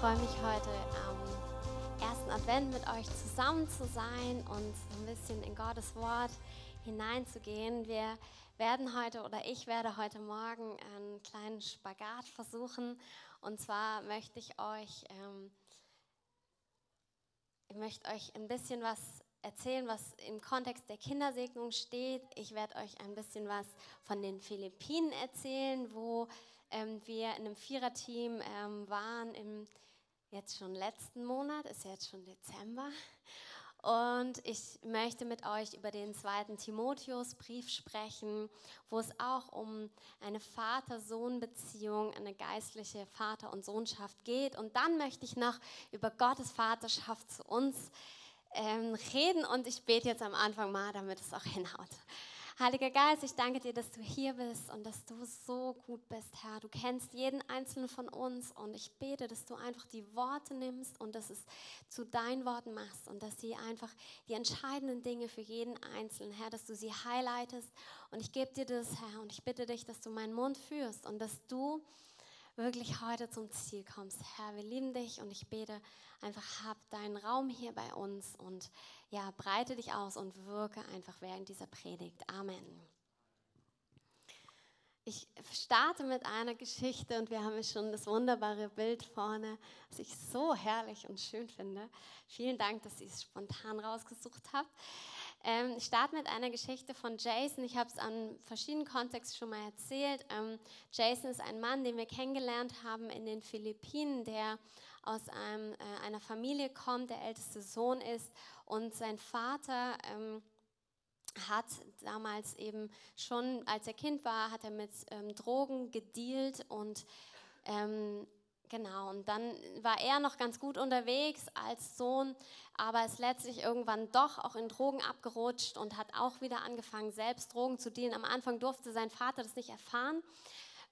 freue mich heute am ersten Advent mit euch zusammen zu sein und ein bisschen in Gottes Wort hineinzugehen. Wir werden heute oder ich werde heute Morgen einen kleinen Spagat versuchen. Und zwar möchte ich euch, ähm, ich möchte euch ein bisschen was erzählen, was im Kontext der Kindersegnung steht. Ich werde euch ein bisschen was von den Philippinen erzählen, wo ähm, wir in einem Viererteam ähm, waren im jetzt schon letzten Monat, ist jetzt schon Dezember. Und ich möchte mit euch über den zweiten Timotheusbrief sprechen, wo es auch um eine Vater-Sohn-Beziehung, eine geistliche Vater- und Sohnschaft geht. Und dann möchte ich noch über Gottes Vaterschaft zu uns ähm, reden. Und ich bete jetzt am Anfang mal, damit es auch hinhaut. Heiliger Geist, ich danke dir, dass du hier bist und dass du so gut bist, Herr. Du kennst jeden einzelnen von uns und ich bete, dass du einfach die Worte nimmst und dass es zu deinen Worten machst und dass sie einfach die entscheidenden Dinge für jeden Einzelnen, Herr, dass du sie highlightest. Und ich gebe dir das, Herr, und ich bitte dich, dass du meinen Mund führst und dass du wirklich heute zum Ziel kommst. Herr, wir lieben dich und ich bete einfach, hab deinen Raum hier bei uns und ja, breite dich aus und wirke einfach während dieser Predigt. Amen. Ich starte mit einer Geschichte und wir haben schon das wunderbare Bild vorne, was ich so herrlich und schön finde. Vielen Dank, dass ihr es spontan rausgesucht habt. Ähm, ich starte mit einer Geschichte von Jason. Ich habe es an verschiedenen Kontexten schon mal erzählt. Ähm, Jason ist ein Mann, den wir kennengelernt haben in den Philippinen, der aus einem, äh, einer Familie kommt, der älteste Sohn ist und sein Vater ähm, hat damals eben schon, als er Kind war, hat er mit ähm, Drogen gedealt und ähm, Genau, und dann war er noch ganz gut unterwegs als Sohn, aber ist letztlich irgendwann doch auch in Drogen abgerutscht und hat auch wieder angefangen, selbst Drogen zu dealen. Am Anfang durfte sein Vater das nicht erfahren,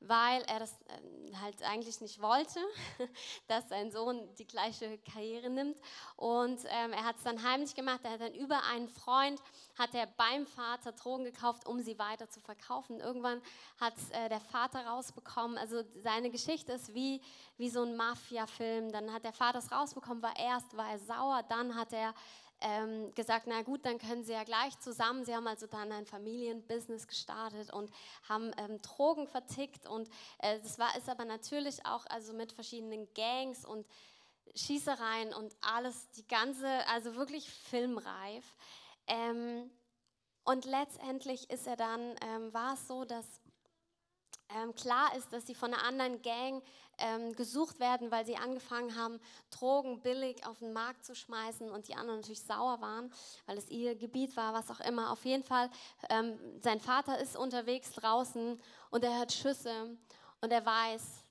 weil er das ähm, halt eigentlich nicht wollte, dass sein Sohn die gleiche Karriere nimmt. Und ähm, er hat es dann heimlich gemacht. Er hat dann über einen Freund, hat er beim Vater Drogen gekauft, um sie weiter zu verkaufen. Irgendwann hat äh, der Vater rausbekommen, also seine Geschichte ist wie, wie so ein Mafia-Film. Dann hat der Vater es rausbekommen, war erst war er sauer, dann hat er ähm, gesagt, na gut, dann können sie ja gleich zusammen. Sie haben also dann ein Familienbusiness gestartet und haben ähm, Drogen vertickt und äh, das war ist aber natürlich auch also mit verschiedenen Gangs und Schießereien und alles, die ganze, also wirklich filmreif. Ähm, und letztendlich ist er dann, ähm, war es so, dass ähm, klar ist, dass sie von einer anderen Gang ähm, gesucht werden, weil sie angefangen haben, Drogen billig auf den Markt zu schmeißen und die anderen natürlich sauer waren, weil es ihr Gebiet war, was auch immer. Auf jeden Fall, ähm, sein Vater ist unterwegs draußen und er hört Schüsse und er weiß,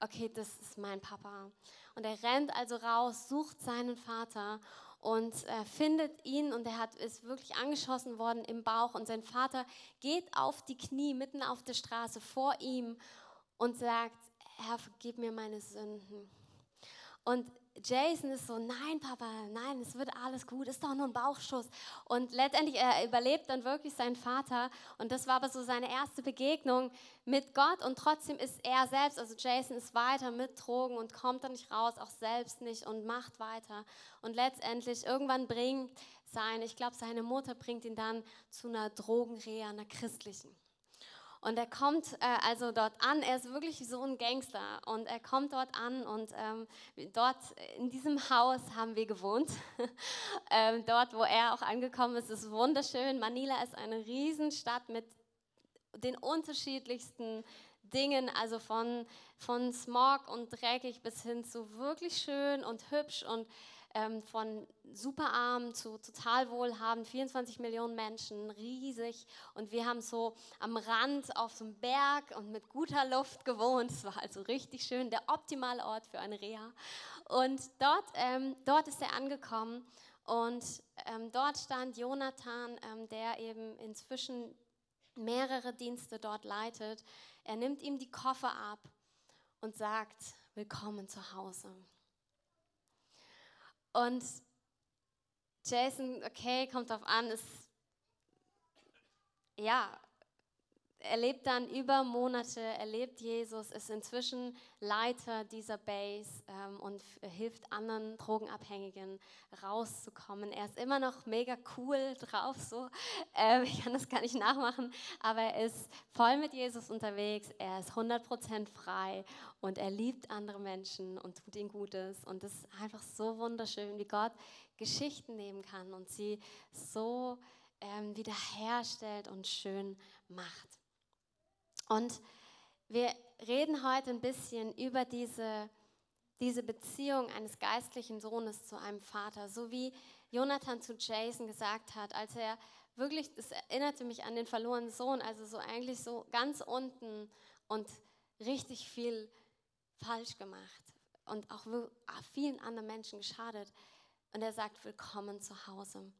okay, das ist mein Papa. Und er rennt also raus, sucht seinen Vater und äh, findet ihn und er hat, ist wirklich angeschossen worden im Bauch und sein Vater geht auf die Knie mitten auf der Straße vor ihm und sagt, Herr, vergib mir meine Sünden. Und Jason ist so, nein, Papa, nein, es wird alles gut, ist doch nur ein Bauchschuss. Und letztendlich, er überlebt dann wirklich seinen Vater. Und das war aber so seine erste Begegnung mit Gott. Und trotzdem ist er selbst, also Jason ist weiter mit Drogen und kommt dann nicht raus, auch selbst nicht und macht weiter. Und letztendlich, irgendwann bringt seine, ich glaube, seine Mutter bringt ihn dann zu einer Drogenreha, einer christlichen. Und er kommt äh, also dort an, er ist wirklich so ein Gangster und er kommt dort an und ähm, dort in diesem Haus haben wir gewohnt. ähm, dort, wo er auch angekommen ist, ist wunderschön. Manila ist eine Riesenstadt mit den unterschiedlichsten Dingen, also von, von Smog und dreckig bis hin zu wirklich schön und hübsch und ähm, von superarm zu total wohlhabend, 24 Millionen Menschen, riesig. Und wir haben so am Rand auf so einem Berg und mit guter Luft gewohnt. Es war also richtig schön, der optimale Ort für eine Reha. Und dort, ähm, dort ist er angekommen und ähm, dort stand Jonathan, ähm, der eben inzwischen mehrere Dienste dort leitet. Er nimmt ihm die Koffer ab und sagt, willkommen zu Hause. Und Jason, okay, kommt drauf an, ist, ja, er lebt dann über Monate, erlebt Jesus, ist inzwischen Leiter dieser Base ähm, und hilft anderen Drogenabhängigen rauszukommen. Er ist immer noch mega cool drauf, so. Ähm, ich kann das gar nicht nachmachen, aber er ist voll mit Jesus unterwegs. Er ist 100% frei und er liebt andere Menschen und tut ihnen Gutes. Und es ist einfach so wunderschön, wie Gott Geschichten nehmen kann und sie so ähm, wiederherstellt und schön macht. Und wir reden heute ein bisschen über diese, diese Beziehung eines geistlichen Sohnes zu einem Vater, so wie Jonathan zu Jason gesagt hat, als er wirklich, das erinnerte mich an den verlorenen Sohn, also so eigentlich so ganz unten und richtig viel falsch gemacht und auch vielen anderen Menschen geschadet. Und er sagt, willkommen zu Hause.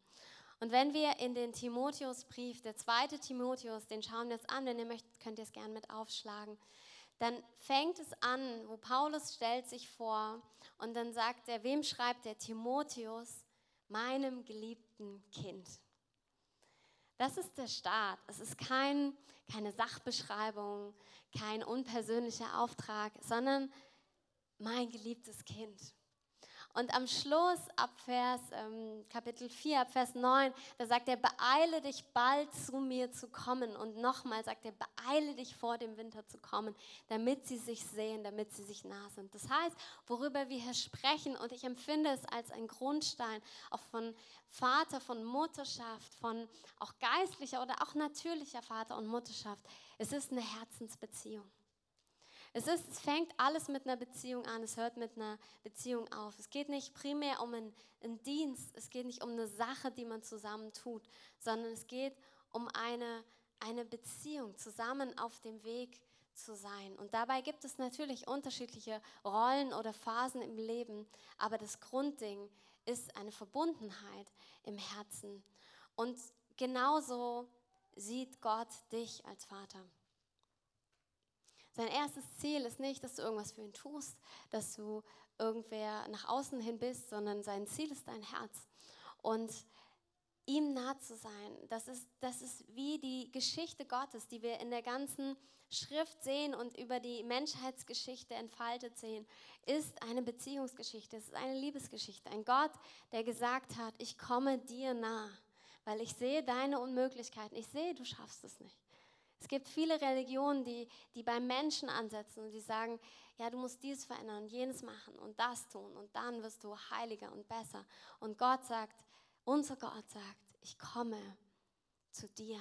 Und wenn wir in den Timotheusbrief, der zweite Timotheus, den schauen wir jetzt an, wenn ihr könnt ihr es gerne mit aufschlagen, dann fängt es an, wo Paulus stellt sich vor und dann sagt er, wem schreibt der Timotheus? Meinem geliebten Kind. Das ist der Start. Es ist kein, keine Sachbeschreibung, kein unpersönlicher Auftrag, sondern mein geliebtes Kind. Und am Schluss, ab Vers, ähm, Kapitel 4, ab Vers 9, da sagt er, beeile dich bald zu mir zu kommen. Und nochmal sagt er, beeile dich vor dem Winter zu kommen, damit sie sich sehen, damit sie sich nah sind. Das heißt, worüber wir hier sprechen, und ich empfinde es als ein Grundstein, auch von Vater, von Mutterschaft, von auch geistlicher oder auch natürlicher Vater und Mutterschaft, es ist eine Herzensbeziehung. Es, ist, es fängt alles mit einer Beziehung an, es hört mit einer Beziehung auf. Es geht nicht primär um einen, einen Dienst, es geht nicht um eine Sache, die man zusammen tut, sondern es geht um eine, eine Beziehung, zusammen auf dem Weg zu sein. Und dabei gibt es natürlich unterschiedliche Rollen oder Phasen im Leben, aber das Grundding ist eine Verbundenheit im Herzen. Und genauso sieht Gott dich als Vater. Sein erstes Ziel ist nicht, dass du irgendwas für ihn tust, dass du irgendwer nach außen hin bist, sondern sein Ziel ist dein Herz. Und ihm nah zu sein, das ist, das ist wie die Geschichte Gottes, die wir in der ganzen Schrift sehen und über die Menschheitsgeschichte entfaltet sehen, ist eine Beziehungsgeschichte, es ist eine Liebesgeschichte. Ein Gott, der gesagt hat, ich komme dir nah, weil ich sehe deine Unmöglichkeiten, ich sehe, du schaffst es nicht. Es gibt viele Religionen, die, die beim Menschen ansetzen und die sagen, ja, du musst dies verändern und jenes machen und das tun und dann wirst du heiliger und besser. Und Gott sagt, unser Gott sagt, ich komme zu dir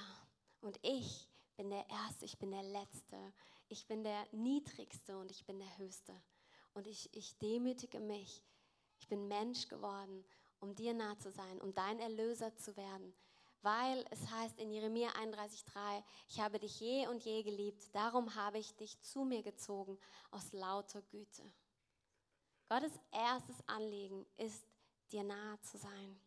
und ich bin der Erste, ich bin der Letzte, ich bin der Niedrigste und ich bin der Höchste. Und ich, ich demütige mich. Ich bin Mensch geworden, um dir nah zu sein, um dein Erlöser zu werden weil es heißt in Jeremia 31,3, ich habe dich je und je geliebt, darum habe ich dich zu mir gezogen aus lauter Güte. Gottes erstes Anliegen ist, dir nahe zu sein.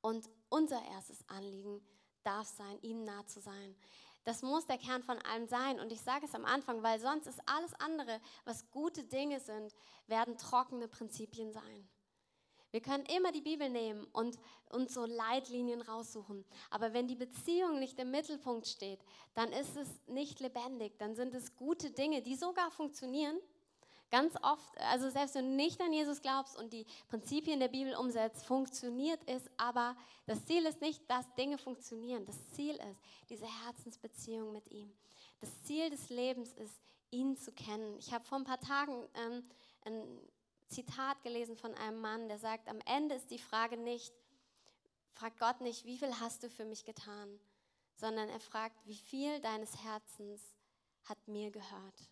Und unser erstes Anliegen darf sein, ihm nah zu sein. Das muss der Kern von allem sein. Und ich sage es am Anfang, weil sonst ist alles andere, was gute Dinge sind, werden trockene Prinzipien sein. Wir können immer die Bibel nehmen und uns so Leitlinien raussuchen. Aber wenn die Beziehung nicht im Mittelpunkt steht, dann ist es nicht lebendig. Dann sind es gute Dinge, die sogar funktionieren. Ganz oft, also selbst wenn du nicht an Jesus glaubst und die Prinzipien der Bibel umsetzt, funktioniert es. Aber das Ziel ist nicht, dass Dinge funktionieren. Das Ziel ist diese Herzensbeziehung mit ihm. Das Ziel des Lebens ist, ihn zu kennen. Ich habe vor ein paar Tagen ähm, ein Zitat gelesen von einem Mann, der sagt, am Ende ist die Frage nicht, fragt Gott nicht, wie viel hast du für mich getan, sondern er fragt, wie viel deines Herzens hat mir gehört.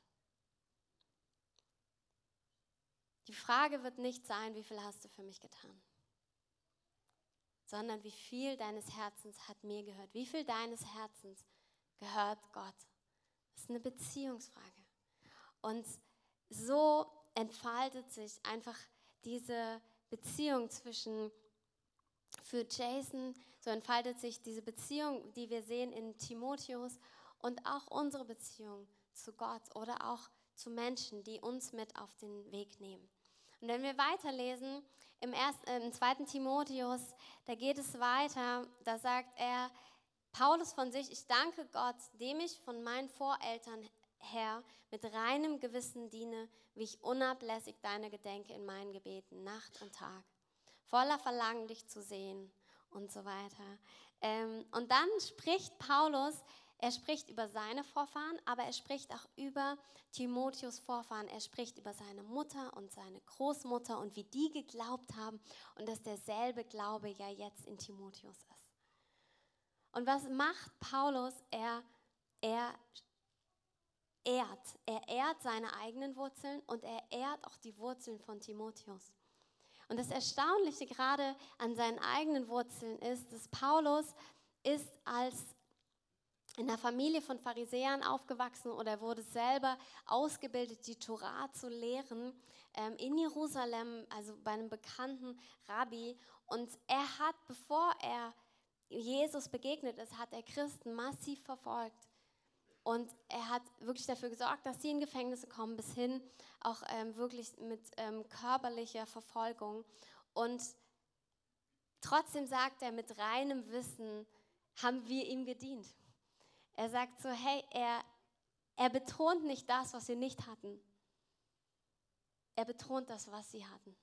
Die Frage wird nicht sein, wie viel hast du für mich getan, sondern wie viel deines Herzens hat mir gehört. Wie viel deines Herzens gehört Gott? Das ist eine Beziehungsfrage. Und so entfaltet sich einfach diese Beziehung zwischen, für Jason, so entfaltet sich diese Beziehung, die wir sehen in Timotheus und auch unsere Beziehung zu Gott oder auch zu Menschen, die uns mit auf den Weg nehmen. Und wenn wir weiterlesen, im, ersten, äh, im zweiten Timotheus, da geht es weiter, da sagt er, Paulus von sich, ich danke Gott, dem ich von meinen Voreltern her mit reinem Gewissen diene, wie ich unablässig deine Gedenke in meinen Gebeten, Nacht und Tag, voller Verlangen, dich zu sehen und so weiter. Ähm, und dann spricht Paulus, er spricht über seine Vorfahren, aber er spricht auch über Timotheus Vorfahren. Er spricht über seine Mutter und seine Großmutter und wie die geglaubt haben und dass derselbe Glaube ja jetzt in Timotheus ist. Und was macht Paulus? Er, er ehrt. Er ehrt seine eigenen Wurzeln und er ehrt auch die Wurzeln von Timotheus. Und das Erstaunliche gerade an seinen eigenen Wurzeln ist, dass Paulus ist als in der Familie von Pharisäern aufgewachsen oder er wurde selber ausgebildet, die Torah zu lehren ähm, in Jerusalem, also bei einem bekannten Rabbi. Und er hat, bevor er Jesus begegnet ist, hat er Christen massiv verfolgt. Und er hat wirklich dafür gesorgt, dass sie in Gefängnisse kommen, bis hin auch ähm, wirklich mit ähm, körperlicher Verfolgung. Und trotzdem sagt er, mit reinem Wissen haben wir ihm gedient. Er sagt so, hey, er, er betont nicht das, was sie nicht hatten. Er betont das, was sie hatten.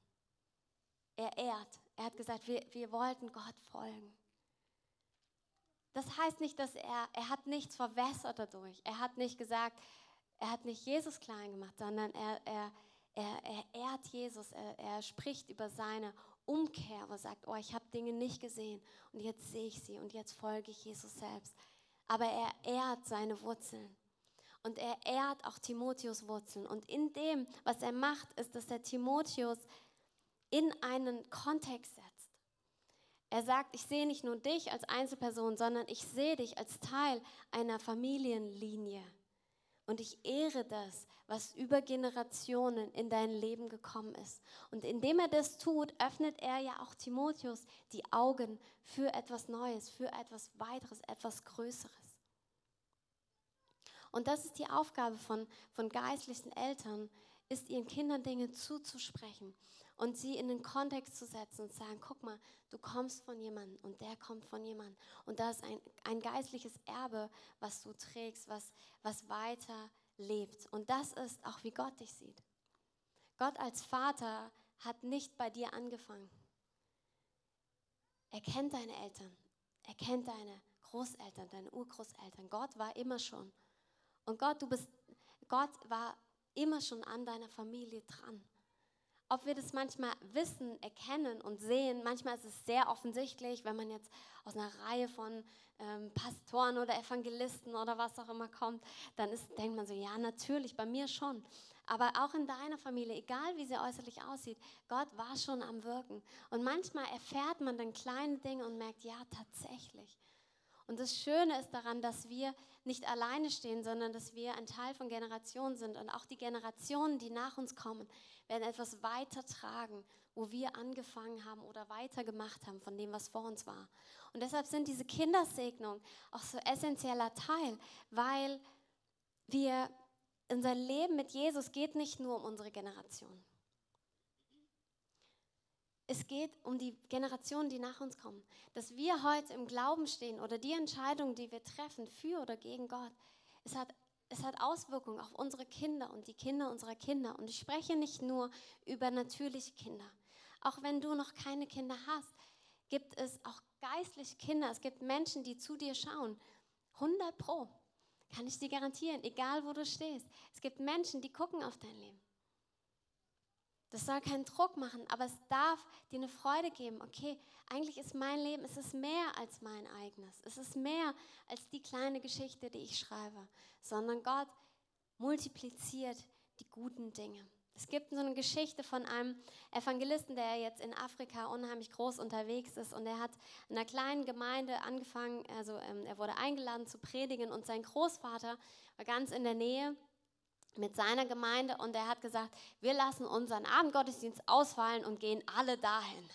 Er ehrt. Er hat gesagt, wir, wir wollten Gott folgen. Das heißt nicht, dass er, er hat nichts verwässert dadurch. Er hat nicht gesagt, er hat nicht Jesus klein gemacht, sondern er, er, er, er ehrt Jesus. Er, er spricht über seine Umkehr, wo er sagt, oh, ich habe Dinge nicht gesehen und jetzt sehe ich sie und jetzt folge ich Jesus selbst. Aber er ehrt seine Wurzeln. Und er ehrt auch Timotheus Wurzeln. Und in dem, was er macht, ist, dass er Timotheus in einen Kontext setzt. Er sagt, ich sehe nicht nur dich als Einzelperson, sondern ich sehe dich als Teil einer Familienlinie. Und ich ehre das, was über Generationen in dein Leben gekommen ist. Und indem er das tut, öffnet er ja auch Timotheus die Augen für etwas Neues, für etwas weiteres, etwas Größeres. Und das ist die Aufgabe von, von geistlichen Eltern, ist ihren Kindern Dinge zuzusprechen und sie in den Kontext zu setzen und zu sagen, guck mal, du kommst von jemandem und der kommt von jemandem. Und da ist ein, ein geistliches Erbe, was du trägst, was, was weiter lebt. Und das ist auch, wie Gott dich sieht. Gott als Vater hat nicht bei dir angefangen. Er kennt deine Eltern, er kennt deine Großeltern, deine Urgroßeltern. Gott war immer schon. Und Gott, du bist, Gott war immer schon an deiner Familie dran ob wir das manchmal wissen, erkennen und sehen. Manchmal ist es sehr offensichtlich, wenn man jetzt aus einer Reihe von ähm, Pastoren oder Evangelisten oder was auch immer kommt, dann ist, denkt man so, ja, natürlich, bei mir schon. Aber auch in deiner Familie, egal wie sie äußerlich aussieht, Gott war schon am Wirken. Und manchmal erfährt man dann kleine Dinge und merkt, ja, tatsächlich. Und das Schöne ist daran, dass wir nicht alleine stehen, sondern dass wir ein Teil von Generationen sind. Und auch die Generationen, die nach uns kommen, werden etwas weitertragen, wo wir angefangen haben oder weitergemacht haben von dem, was vor uns war. Und deshalb sind diese Kindersegnungen auch so essentieller Teil, weil wir, unser Leben mit Jesus geht nicht nur um unsere Generation. Es geht um die Generationen, die nach uns kommen. Dass wir heute im Glauben stehen oder die Entscheidung, die wir treffen, für oder gegen Gott, es hat es hat Auswirkungen auf unsere Kinder und die Kinder unserer Kinder. Und ich spreche nicht nur über natürliche Kinder. Auch wenn du noch keine Kinder hast, gibt es auch geistliche Kinder. Es gibt Menschen, die zu dir schauen. 100 Pro. Kann ich dir garantieren, egal wo du stehst. Es gibt Menschen, die gucken auf dein Leben. Das soll keinen Druck machen, aber es darf dir eine Freude geben. Okay, eigentlich ist mein Leben, es ist mehr als mein eigenes. Es ist mehr als die kleine Geschichte, die ich schreibe, sondern Gott multipliziert die guten Dinge. Es gibt so eine Geschichte von einem Evangelisten, der jetzt in Afrika unheimlich groß unterwegs ist und er hat in einer kleinen Gemeinde angefangen, also ähm, er wurde eingeladen zu predigen und sein Großvater war ganz in der Nähe mit seiner Gemeinde und er hat gesagt, wir lassen unseren Abendgottesdienst ausfallen und gehen alle dahin.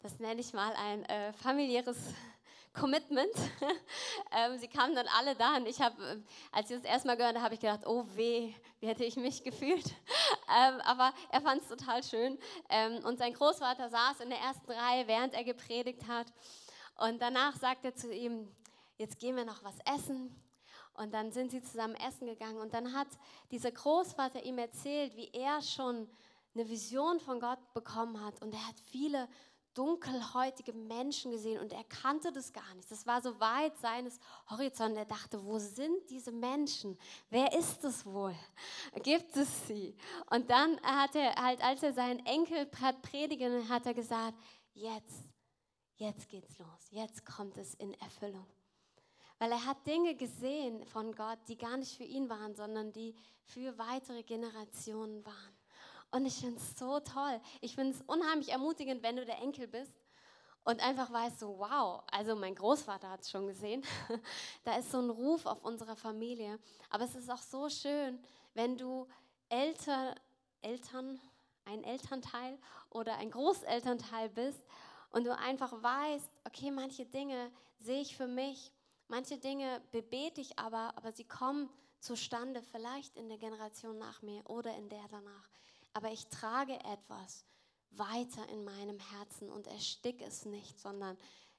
Das nenne ich mal ein äh, familiäres Commitment. ähm, sie kamen dann alle dahin. Ich habe, äh, als ich das erstmal gehört habe, habe ich gedacht, oh weh, wie hätte ich mich gefühlt. ähm, aber er fand es total schön. Ähm, und sein Großvater saß in der ersten Reihe, während er gepredigt hat. Und danach sagt er zu ihm, jetzt gehen wir noch was essen. Und dann sind sie zusammen essen gegangen. Und dann hat dieser Großvater ihm erzählt, wie er schon eine Vision von Gott bekommen hat. Und er hat viele dunkelhäutige Menschen gesehen und er kannte das gar nicht. Das war so weit seines Horizonts. Er dachte, wo sind diese Menschen? Wer ist es wohl? Gibt es sie? Und dann hat er halt, als er seinen Enkel hat predigen, hat er gesagt, jetzt, jetzt geht's los. Jetzt kommt es in Erfüllung. Weil er hat Dinge gesehen von Gott, die gar nicht für ihn waren, sondern die für weitere Generationen waren. Und ich finde es so toll. Ich finde es unheimlich ermutigend, wenn du der Enkel bist und einfach weißt so, wow, also mein Großvater hat es schon gesehen. da ist so ein Ruf auf unserer Familie. Aber es ist auch so schön, wenn du Eltern, Eltern, ein Elternteil oder ein Großelternteil bist und du einfach weißt, okay, manche Dinge sehe ich für mich, manche Dinge bebete ich aber, aber sie kommen zustande, vielleicht in der Generation nach mir oder in der danach aber ich trage etwas weiter in meinem Herzen und ersticke es nicht, sondern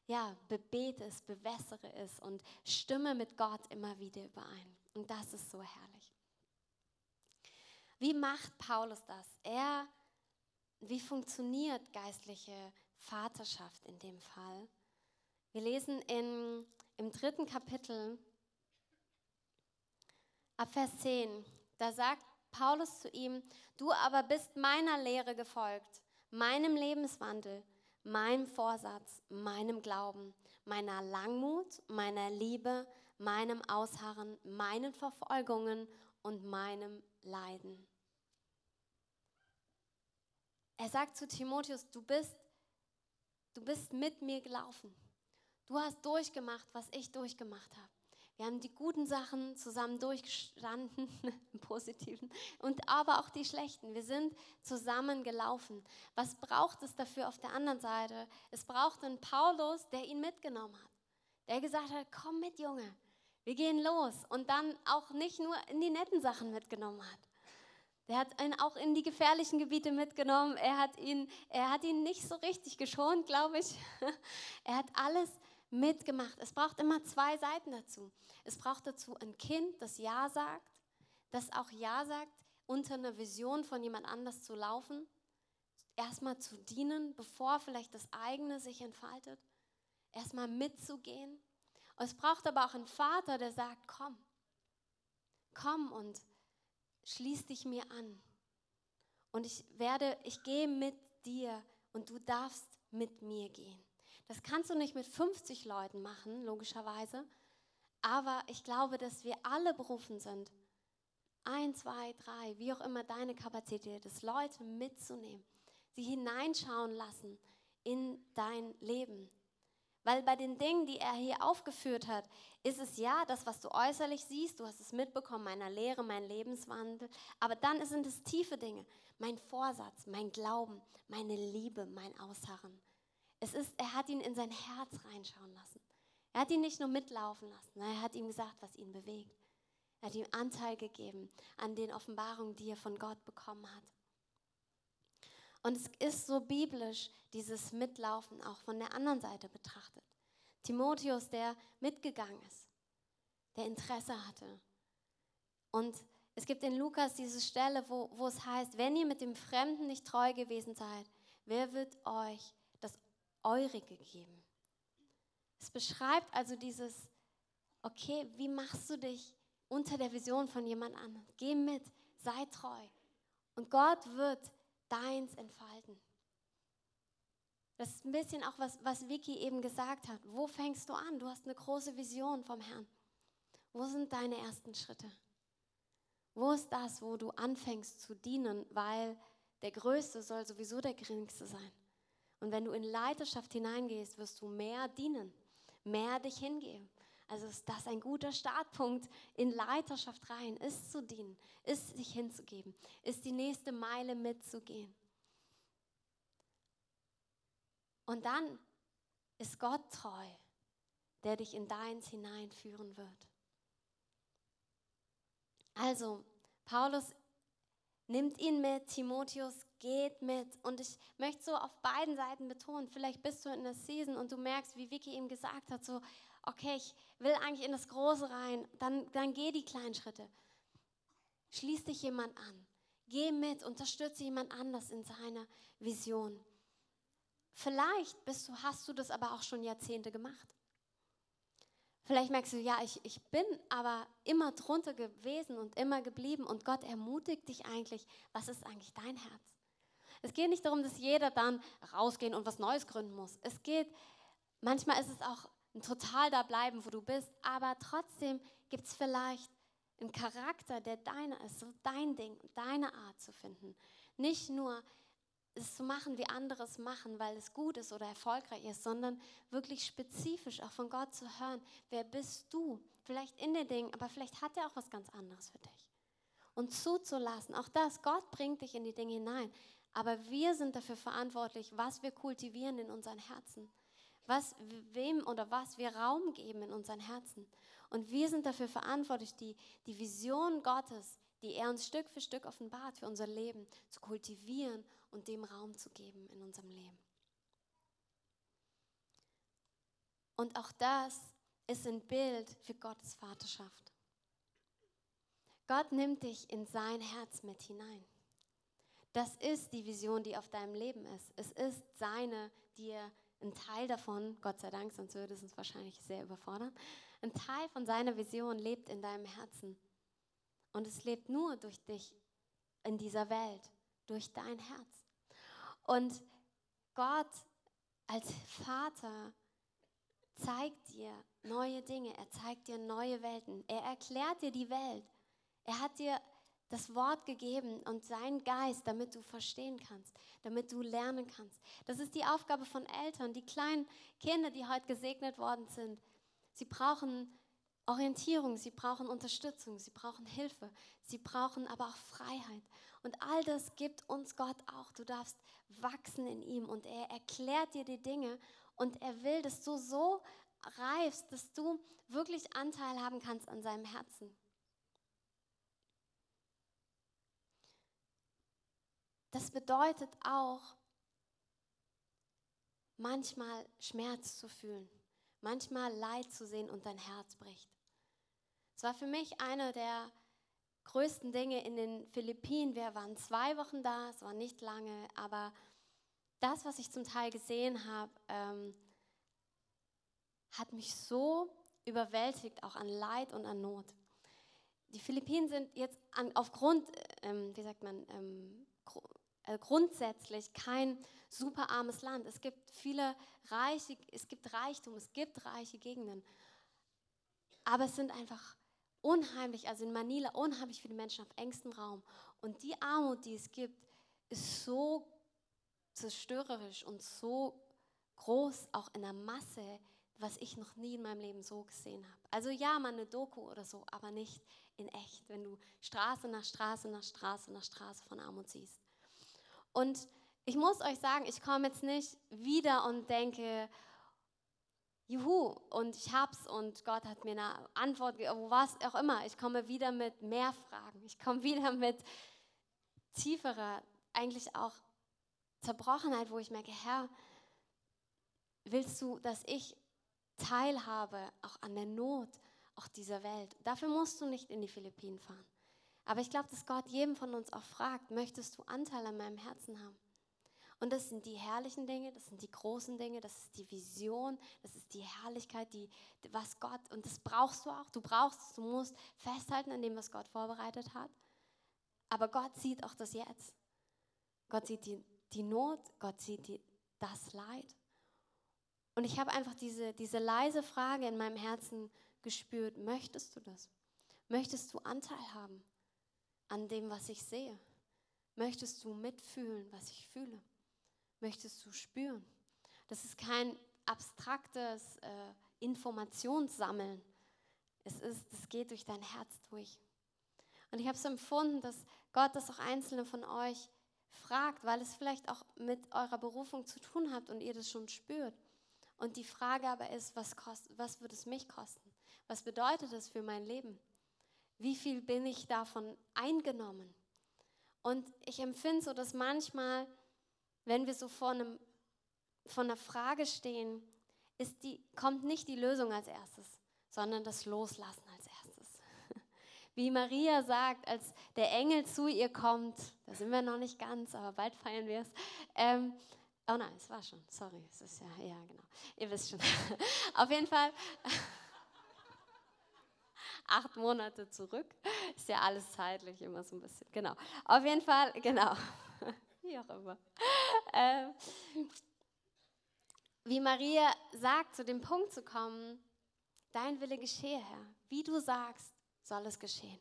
ja, bebete es, bewässere es und stimme mit Gott immer wieder überein. Und das ist so herrlich. Wie macht Paulus das? Er, wie funktioniert geistliche Vaterschaft in dem Fall? Wir lesen in, im dritten Kapitel ab Vers 10, da sagt Paulus zu ihm, du aber bist meiner Lehre gefolgt, meinem Lebenswandel, meinem Vorsatz, meinem Glauben, meiner Langmut, meiner Liebe, meinem Ausharren, meinen Verfolgungen und meinem Leiden. Er sagt zu Timotheus, du bist, du bist mit mir gelaufen. Du hast durchgemacht, was ich durchgemacht habe. Wir haben die guten Sachen zusammen durchgestanden, im positiven, und aber auch die schlechten. Wir sind zusammen gelaufen. Was braucht es dafür auf der anderen Seite? Es braucht einen Paulus, der ihn mitgenommen hat. Der gesagt hat, komm mit, Junge, wir gehen los. Und dann auch nicht nur in die netten Sachen mitgenommen hat. Der hat ihn auch in die gefährlichen Gebiete mitgenommen. Er hat ihn, er hat ihn nicht so richtig geschont, glaube ich. Er hat alles mitgemacht. Es braucht immer zwei Seiten dazu. Es braucht dazu ein Kind, das Ja sagt, das auch Ja sagt, unter einer Vision von jemand anders zu laufen, erstmal zu dienen, bevor vielleicht das eigene sich entfaltet, erstmal mitzugehen. Und es braucht aber auch einen Vater, der sagt, komm, komm und schließ dich mir an. Und ich werde, ich gehe mit dir und du darfst mit mir gehen. Das kannst du nicht mit 50 Leuten machen, logischerweise. Aber ich glaube, dass wir alle berufen sind, ein, zwei, drei, wie auch immer deine Kapazität ist, Leute mitzunehmen, sie hineinschauen lassen in dein Leben. Weil bei den Dingen, die er hier aufgeführt hat, ist es ja das, was du äußerlich siehst, du hast es mitbekommen, meiner Lehre, mein Lebenswandel, aber dann sind es tiefe Dinge, mein Vorsatz, mein Glauben, meine Liebe, mein Ausharren. Es ist, er hat ihn in sein Herz reinschauen lassen. Er hat ihn nicht nur mitlaufen lassen, er hat ihm gesagt, was ihn bewegt. Er hat ihm Anteil gegeben an den Offenbarungen, die er von Gott bekommen hat. Und es ist so biblisch, dieses Mitlaufen auch von der anderen Seite betrachtet. Timotheus, der mitgegangen ist, der Interesse hatte. Und es gibt in Lukas diese Stelle, wo, wo es heißt, wenn ihr mit dem Fremden nicht treu gewesen seid, wer wird euch Eurige geben. Es beschreibt also dieses, okay, wie machst du dich unter der Vision von jemand anderem? Geh mit, sei treu. Und Gott wird deins entfalten. Das ist ein bisschen auch, was, was Vicky eben gesagt hat. Wo fängst du an? Du hast eine große Vision vom Herrn. Wo sind deine ersten Schritte? Wo ist das, wo du anfängst zu dienen, weil der Größte soll sowieso der Geringste sein? Und wenn du in Leiterschaft hineingehst, wirst du mehr dienen, mehr dich hingeben. Also ist das ein guter Startpunkt in Leiterschaft rein, ist zu dienen, ist sich hinzugeben, ist die nächste Meile mitzugehen. Und dann ist Gott treu, der dich in deins hineinführen wird. Also, Paulus nimmt ihn mit, Timotheus geht mit. Und ich möchte so auf beiden Seiten betonen, vielleicht bist du in der Season und du merkst, wie Vicky ihm gesagt hat, so, okay, ich will eigentlich in das Große rein, dann, dann geh die kleinen Schritte. Schließ dich jemand an. Geh mit, unterstütze jemand anders in seiner Vision. Vielleicht bist du, hast du das aber auch schon Jahrzehnte gemacht. Vielleicht merkst du, ja, ich, ich bin aber immer drunter gewesen und immer geblieben und Gott ermutigt dich eigentlich, was ist eigentlich dein Herz? Es geht nicht darum, dass jeder dann rausgehen und was Neues gründen muss. Es geht, manchmal ist es auch ein total da bleiben, wo du bist, aber trotzdem gibt es vielleicht einen Charakter, der deiner ist, so dein Ding, deine Art zu finden. Nicht nur es zu machen, wie andere es machen, weil es gut ist oder erfolgreich ist, sondern wirklich spezifisch auch von Gott zu hören, wer bist du? Vielleicht in den Dingen, aber vielleicht hat er auch was ganz anderes für dich. Und zuzulassen, auch das, Gott bringt dich in die Dinge hinein, aber wir sind dafür verantwortlich, was wir kultivieren in unseren Herzen, was wem oder was wir Raum geben in unseren Herzen. Und wir sind dafür verantwortlich, die, die Vision Gottes, die er uns Stück für Stück offenbart für unser Leben, zu kultivieren und dem Raum zu geben in unserem Leben. Und auch das ist ein Bild für Gottes Vaterschaft. Gott nimmt dich in sein Herz mit hinein. Das ist die Vision, die auf deinem Leben ist. Es ist seine, die er ein Teil davon, Gott sei Dank, sonst würde es uns wahrscheinlich sehr überfordern, ein Teil von seiner Vision lebt in deinem Herzen. Und es lebt nur durch dich in dieser Welt, durch dein Herz. Und Gott als Vater zeigt dir neue Dinge, er zeigt dir neue Welten, er erklärt dir die Welt. Er hat dir das Wort gegeben und seinen Geist, damit du verstehen kannst, damit du lernen kannst. Das ist die Aufgabe von Eltern, die kleinen Kinder, die heute gesegnet worden sind. Sie brauchen Orientierung, sie brauchen Unterstützung, sie brauchen Hilfe, sie brauchen aber auch Freiheit. Und all das gibt uns Gott auch. Du darfst wachsen in ihm und er erklärt dir die Dinge und er will, dass du so reifst, dass du wirklich Anteil haben kannst an seinem Herzen. Das bedeutet auch, manchmal Schmerz zu fühlen, manchmal Leid zu sehen und dein Herz bricht. Es war für mich einer der größten Dinge in den Philippinen. Wir waren zwei Wochen da, es war nicht lange, aber das, was ich zum Teil gesehen habe, ähm, hat mich so überwältigt, auch an Leid und an Not. Die Philippinen sind jetzt an, aufgrund, ähm, wie sagt man, ähm, gr äh, grundsätzlich kein super armes Land. Es gibt viele reiche, es gibt Reichtum, es gibt reiche Gegenden. Aber es sind einfach unheimlich, also in Manila, unheimlich viele Menschen auf engstem Raum. Und die Armut, die es gibt, ist so zerstörerisch und so groß, auch in der Masse, was ich noch nie in meinem Leben so gesehen habe. Also ja, mal eine Doku oder so, aber nicht in echt, wenn du Straße nach Straße nach Straße nach Straße von Armut siehst. Und ich muss euch sagen, ich komme jetzt nicht wieder und denke, juhu, und ich hab's und Gott hat mir eine Antwort, was auch immer. Ich komme wieder mit mehr Fragen. Ich komme wieder mit tieferer, eigentlich auch Zerbrochenheit, wo ich merke, Herr, willst du, dass ich teilhabe auch an der Not auch dieser Welt? Dafür musst du nicht in die Philippinen fahren. Aber ich glaube, dass Gott jedem von uns auch fragt, möchtest du Anteil an meinem Herzen haben? Und das sind die herrlichen Dinge, das sind die großen Dinge, das ist die Vision, das ist die Herrlichkeit, die, was Gott, und das brauchst du auch, du brauchst du musst festhalten an dem, was Gott vorbereitet hat. Aber Gott sieht auch das Jetzt. Gott sieht die, die Not, Gott sieht die, das Leid. Und ich habe einfach diese, diese leise Frage in meinem Herzen gespürt, möchtest du das? Möchtest du Anteil haben an dem, was ich sehe? Möchtest du mitfühlen, was ich fühle? Möchtest du spüren. Das ist kein abstraktes äh, Informationssammeln. Es ist, es geht durch dein Herz durch. Und ich habe so empfunden, dass Gott das auch einzelne von euch fragt, weil es vielleicht auch mit eurer Berufung zu tun hat und ihr das schon spürt. Und die Frage aber ist, was, kost, was wird es mich kosten? Was bedeutet das für mein Leben? Wie viel bin ich davon eingenommen? Und ich empfinde so, dass manchmal wenn wir so vor, einem, vor einer Frage stehen, die, kommt nicht die Lösung als erstes, sondern das Loslassen als erstes. Wie Maria sagt, als der Engel zu ihr kommt, da sind wir noch nicht ganz, aber bald feiern wir es. Ähm, oh nein, es war schon, sorry, es ist ja, ja genau, ihr wisst schon. Auf jeden Fall acht Monate zurück. Ist ja alles zeitlich immer so ein bisschen. Genau. Auf jeden Fall, genau. Wie auch immer. Ähm, wie Maria sagt, zu dem Punkt zu kommen, dein Wille geschehe, Herr. Wie du sagst, soll es geschehen.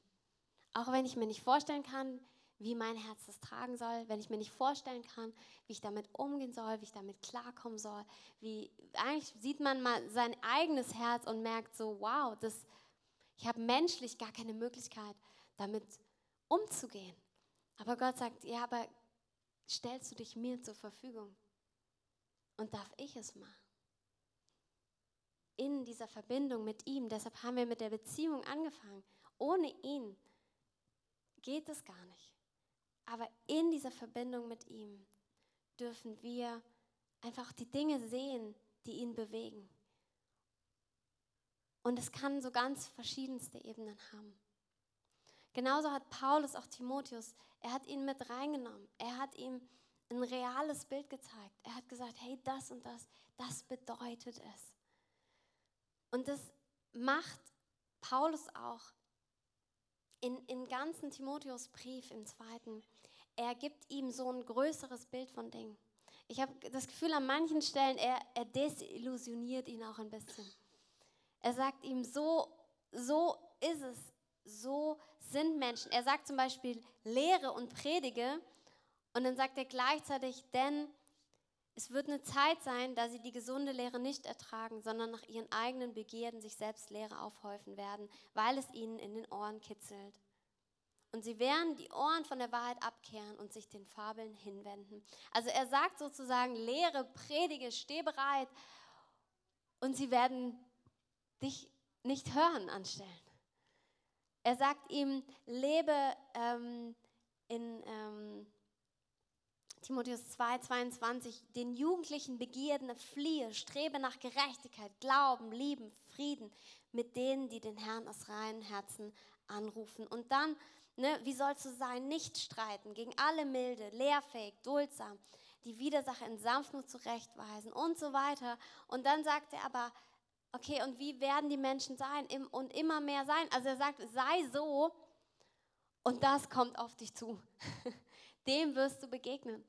Auch wenn ich mir nicht vorstellen kann, wie mein Herz das tragen soll, wenn ich mir nicht vorstellen kann, wie ich damit umgehen soll, wie ich damit klarkommen soll, wie eigentlich sieht man mal sein eigenes Herz und merkt so, wow, das, ich habe menschlich gar keine Möglichkeit, damit umzugehen. Aber Gott sagt, ja, aber stellst du dich mir zur Verfügung? Und darf ich es machen? In dieser Verbindung mit ihm, deshalb haben wir mit der Beziehung angefangen. Ohne ihn geht es gar nicht. Aber in dieser Verbindung mit ihm dürfen wir einfach die Dinge sehen, die ihn bewegen. Und es kann so ganz verschiedenste Ebenen haben. Genauso hat Paulus auch Timotheus, er hat ihn mit reingenommen. Er hat ihm ein reales Bild gezeigt. Er hat gesagt, hey, das und das, das bedeutet es. Und das macht Paulus auch in, im ganzen Timotheusbrief im zweiten. Er gibt ihm so ein größeres Bild von Dingen. Ich habe das Gefühl, an manchen Stellen, er, er desillusioniert ihn auch ein bisschen. Er sagt ihm, so, so ist es, so sind Menschen. Er sagt zum Beispiel, lehre und predige. Und dann sagt er gleichzeitig, denn es wird eine Zeit sein, da sie die gesunde Lehre nicht ertragen, sondern nach ihren eigenen Begierden sich selbst Lehre aufhäufen werden, weil es ihnen in den Ohren kitzelt. Und sie werden die Ohren von der Wahrheit abkehren und sich den Fabeln hinwenden. Also er sagt sozusagen, lehre, predige, steh bereit. Und sie werden dich nicht hören anstellen. Er sagt ihm, lebe ähm, in ähm, Timotheus 2, 22, den jugendlichen Begierden fliehe, strebe nach Gerechtigkeit, Glauben, Lieben, Frieden mit denen, die den Herrn aus reinen Herzen anrufen. Und dann, ne, wie sollst du sein? Nicht streiten, gegen alle milde, lehrfähig, duldsam, die Widersacher in Sanftmut zurechtweisen und so weiter. Und dann sagt er aber, Okay, und wie werden die Menschen sein und immer mehr sein? Also er sagt, sei so und das kommt auf dich zu. Dem wirst du begegnen.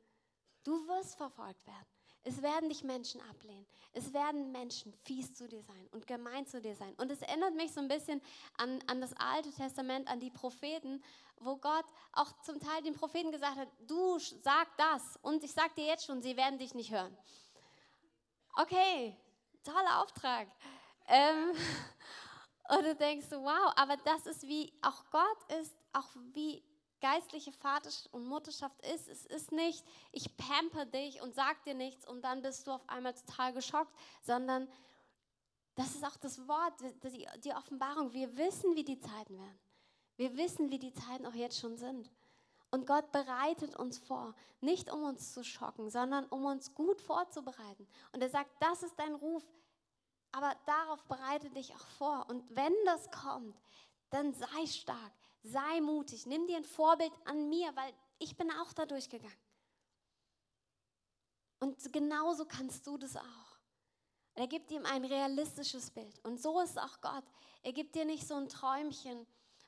Du wirst verfolgt werden. Es werden dich Menschen ablehnen. Es werden Menschen fies zu dir sein und gemein zu dir sein. Und es erinnert mich so ein bisschen an, an das Alte Testament, an die Propheten, wo Gott auch zum Teil den Propheten gesagt hat, du sag das und ich sag dir jetzt schon, sie werden dich nicht hören. Okay, toller Auftrag. Ähm, und du denkst wow, aber das ist wie auch Gott ist, auch wie geistliche Vater und Mutterschaft ist. Es ist nicht, ich pamper dich und sag dir nichts und dann bist du auf einmal total geschockt, sondern das ist auch das Wort, die, die Offenbarung. Wir wissen, wie die Zeiten werden. Wir wissen, wie die Zeiten auch jetzt schon sind. Und Gott bereitet uns vor, nicht um uns zu schocken, sondern um uns gut vorzubereiten. Und er sagt, das ist dein Ruf, aber darauf bereite dich auch vor. Und wenn das kommt, dann sei stark, sei mutig, nimm dir ein Vorbild an mir, weil ich bin auch da durchgegangen. Und genauso kannst du das auch. Er gibt ihm ein realistisches Bild. Und so ist auch Gott. Er gibt dir nicht so ein Träumchen,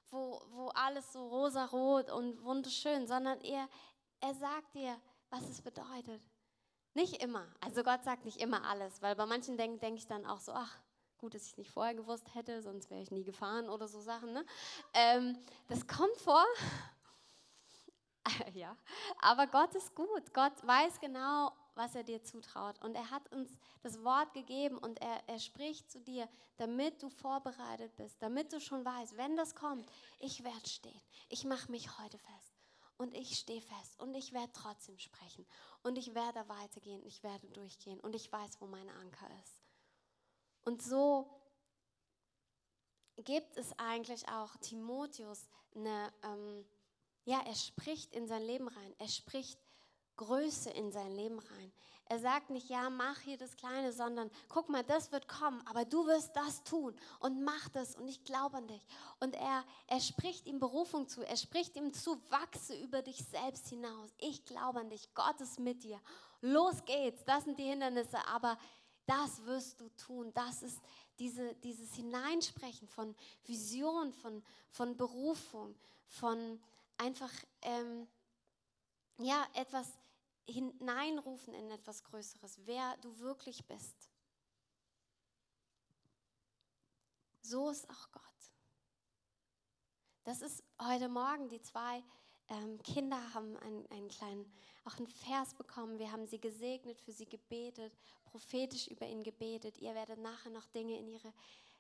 wo, wo alles so rosarot und wunderschön, sondern er, er sagt dir, was es bedeutet. Nicht immer. Also Gott sagt nicht immer alles, weil bei manchen denke denk ich dann auch so, ach, gut, dass ich es nicht vorher gewusst hätte, sonst wäre ich nie gefahren oder so Sachen. Ne? Ähm, das kommt vor. ja, aber Gott ist gut. Gott weiß genau, was er dir zutraut. Und er hat uns das Wort gegeben und er, er spricht zu dir, damit du vorbereitet bist, damit du schon weißt, wenn das kommt, ich werde stehen. Ich mache mich heute fest und ich stehe fest. Und ich werde trotzdem sprechen. Und ich werde weitergehen, ich werde durchgehen. Und ich weiß, wo mein Anker ist. Und so gibt es eigentlich auch Timotheus eine, ähm, ja, er spricht in sein Leben rein, er spricht Größe in sein Leben rein. Er sagt nicht, ja, mach hier das Kleine, sondern guck mal, das wird kommen, aber du wirst das tun und mach das und ich glaube an dich. Und er, er spricht ihm Berufung zu, er spricht ihm zu, wachse über dich selbst hinaus. Ich glaube an dich, Gott ist mit dir. Los geht's, das sind die Hindernisse, aber das wirst du tun. Das ist diese, dieses Hineinsprechen von Vision, von, von Berufung, von einfach ähm, ja, etwas hineinrufen in etwas Größeres, wer du wirklich bist. So ist auch Gott. Das ist heute Morgen, die zwei ähm, Kinder haben einen, einen kleinen, auch einen Vers bekommen. Wir haben sie gesegnet, für sie gebetet, prophetisch über ihn gebetet. Ihr werdet nachher noch Dinge in ihre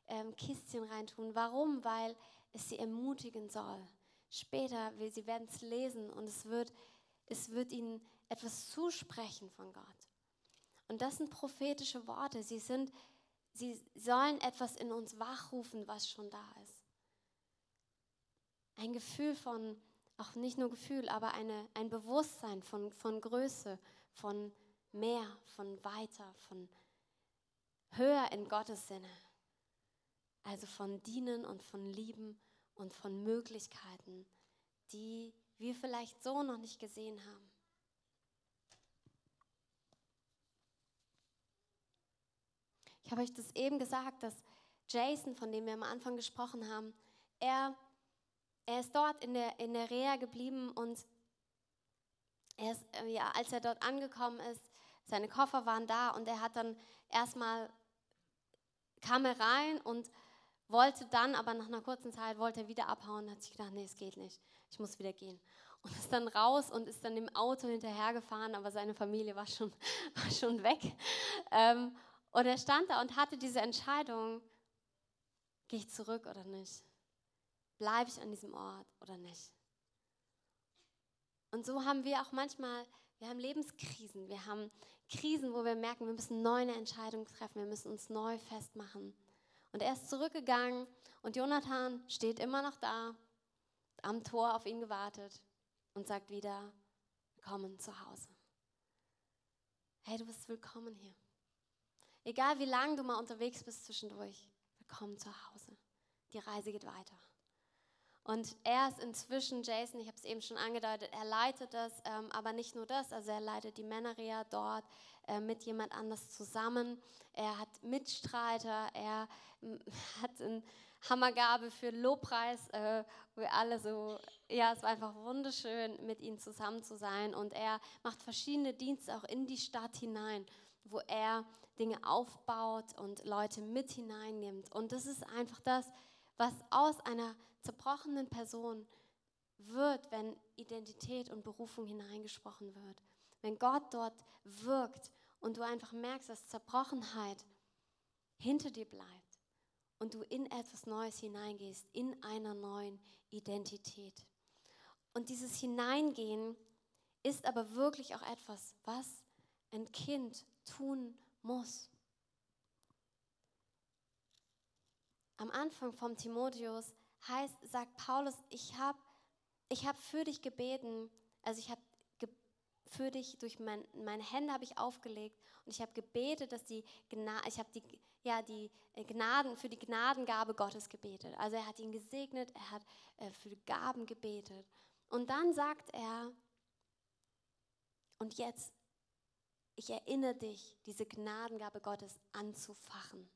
ähm, Kistchen reintun. Warum? Weil es sie ermutigen soll. Später, sie werden es lesen und es wird, es wird ihnen etwas zusprechen von Gott. Und das sind prophetische Worte. Sie, sind, sie sollen etwas in uns wachrufen, was schon da ist. Ein Gefühl von, auch nicht nur Gefühl, aber eine, ein Bewusstsein von, von Größe, von mehr, von weiter, von höher in Gottes Sinne. Also von Dienen und von Lieben und von Möglichkeiten, die wir vielleicht so noch nicht gesehen haben. Ich habe euch das eben gesagt, dass Jason, von dem wir am Anfang gesprochen haben, er, er ist dort in der, in der Reha geblieben und er ist, äh, ja, als er dort angekommen ist, seine Koffer waren da und er hat dann erstmal, kam er rein und wollte dann, aber nach einer kurzen Zeit wollte er wieder abhauen und hat sich gedacht, nee, es geht nicht, ich muss wieder gehen. Und ist dann raus und ist dann im Auto hinterhergefahren, aber seine Familie war schon, war schon weg. Ähm, und er stand da und hatte diese Entscheidung, gehe ich zurück oder nicht? Bleibe ich an diesem Ort oder nicht? Und so haben wir auch manchmal, wir haben Lebenskrisen, wir haben Krisen, wo wir merken, wir müssen neu eine Entscheidung treffen, wir müssen uns neu festmachen. Und er ist zurückgegangen und Jonathan steht immer noch da, am Tor auf ihn gewartet und sagt wieder, willkommen zu Hause. Hey, du bist willkommen hier. Egal wie lange du mal unterwegs bist zwischendurch, willkommen zu Hause. Die Reise geht weiter. Und er ist inzwischen, Jason, ich habe es eben schon angedeutet, er leitet das, ähm, aber nicht nur das, also er leitet die Männerreha dort äh, mit jemand anders zusammen. Er hat Mitstreiter, er äh, hat eine Hammergabe für Lobpreis, äh, wo wir alle so, ja, es war einfach wunderschön, mit ihm zusammen zu sein. Und er macht verschiedene Dienste auch in die Stadt hinein, wo er Dinge aufbaut und Leute mit hineinnimmt. Und das ist einfach das, was aus einer zerbrochenen Person wird, wenn Identität und Berufung hineingesprochen wird. Wenn Gott dort wirkt und du einfach merkst, dass Zerbrochenheit hinter dir bleibt und du in etwas Neues hineingehst, in einer neuen Identität. Und dieses Hineingehen ist aber wirklich auch etwas, was ein Kind tun muss. Am Anfang vom Timotheus heißt, sagt Paulus, ich habe ich hab für dich gebeten, also ich habe für dich durch mein, meine Hände habe ich aufgelegt und ich habe gebetet, dass die Gna ich habe die ja die äh, Gnaden für die Gnadengabe Gottes gebetet. Also er hat ihn gesegnet, er hat äh, für Gaben gebetet und dann sagt er und jetzt ich erinnere dich, diese Gnadengabe Gottes anzufachen.